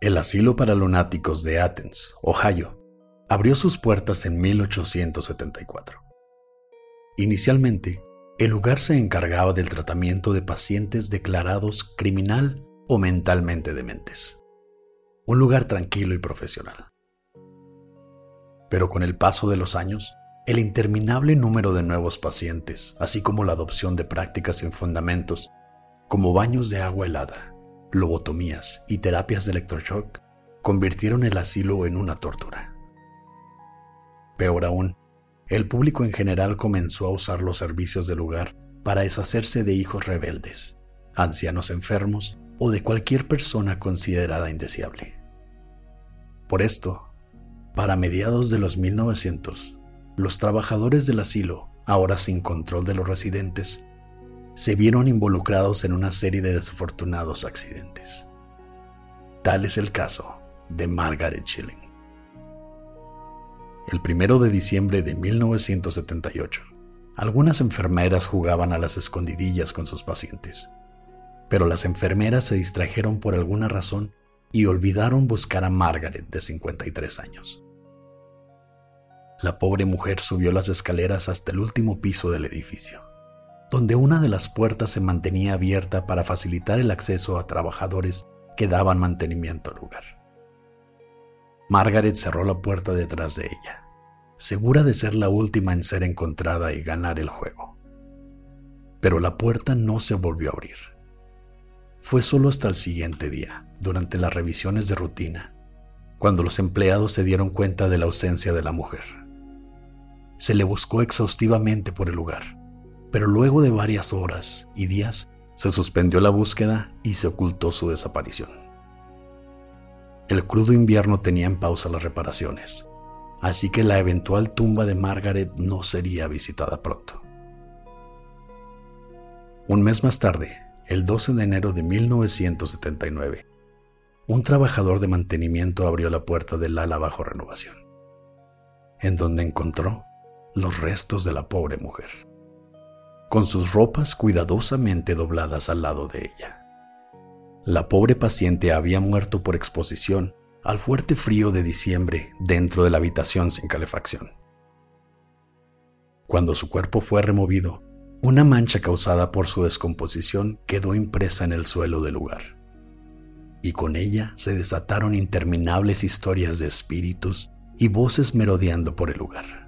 El asilo para lunáticos de Athens, Ohio, abrió sus puertas en 1874. Inicialmente, el lugar se encargaba del tratamiento de pacientes declarados criminal o mentalmente dementes. Un lugar tranquilo y profesional. Pero con el paso de los años, el interminable número de nuevos pacientes, así como la adopción de prácticas sin fundamentos, como baños de agua helada, lobotomías y terapias de electroshock, convirtieron el asilo en una tortura. Peor aún, el público en general comenzó a usar los servicios del lugar para deshacerse de hijos rebeldes, ancianos enfermos o de cualquier persona considerada indeseable. Por esto, para mediados de los 1900, los trabajadores del asilo, ahora sin control de los residentes, se vieron involucrados en una serie de desafortunados accidentes. Tal es el caso de Margaret Schilling. El primero de diciembre de 1978, algunas enfermeras jugaban a las escondidillas con sus pacientes, pero las enfermeras se distrajeron por alguna razón y olvidaron buscar a Margaret de 53 años. La pobre mujer subió las escaleras hasta el último piso del edificio, donde una de las puertas se mantenía abierta para facilitar el acceso a trabajadores que daban mantenimiento al lugar. Margaret cerró la puerta detrás de ella, segura de ser la última en ser encontrada y ganar el juego. Pero la puerta no se volvió a abrir. Fue solo hasta el siguiente día, durante las revisiones de rutina, cuando los empleados se dieron cuenta de la ausencia de la mujer. Se le buscó exhaustivamente por el lugar, pero luego de varias horas y días se suspendió la búsqueda y se ocultó su desaparición. El crudo invierno tenía en pausa las reparaciones, así que la eventual tumba de Margaret no sería visitada pronto. Un mes más tarde, el 12 de enero de 1979, un trabajador de mantenimiento abrió la puerta del ala bajo renovación, en donde encontró los restos de la pobre mujer, con sus ropas cuidadosamente dobladas al lado de ella. La pobre paciente había muerto por exposición al fuerte frío de diciembre dentro de la habitación sin calefacción. Cuando su cuerpo fue removido, una mancha causada por su descomposición quedó impresa en el suelo del lugar. Y con ella se desataron interminables historias de espíritus y voces merodeando por el lugar.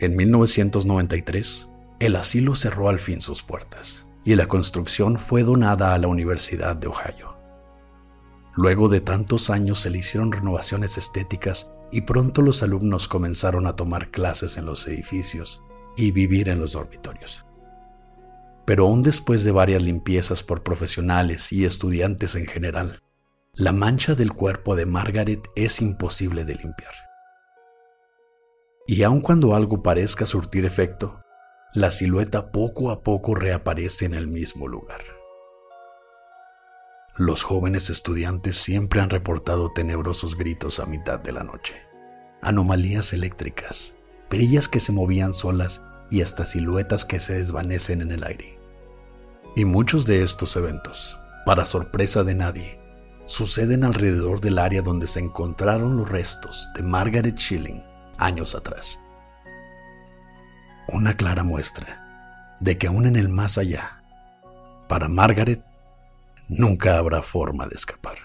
En 1993, el asilo cerró al fin sus puertas y la construcción fue donada a la Universidad de Ohio. Luego de tantos años se le hicieron renovaciones estéticas y pronto los alumnos comenzaron a tomar clases en los edificios y vivir en los dormitorios. Pero aún después de varias limpiezas por profesionales y estudiantes en general, la mancha del cuerpo de Margaret es imposible de limpiar. Y aun cuando algo parezca surtir efecto, la silueta poco a poco reaparece en el mismo lugar. Los jóvenes estudiantes siempre han reportado tenebrosos gritos a mitad de la noche, anomalías eléctricas, perillas que se movían solas y hasta siluetas que se desvanecen en el aire. Y muchos de estos eventos, para sorpresa de nadie, suceden alrededor del área donde se encontraron los restos de Margaret Schilling años atrás una clara muestra de que aún en el más allá, para Margaret, nunca habrá forma de escapar.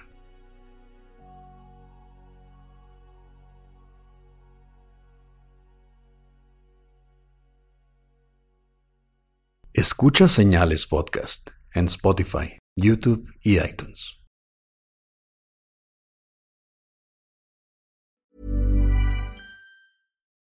Escucha Señales Podcast en Spotify, YouTube y iTunes.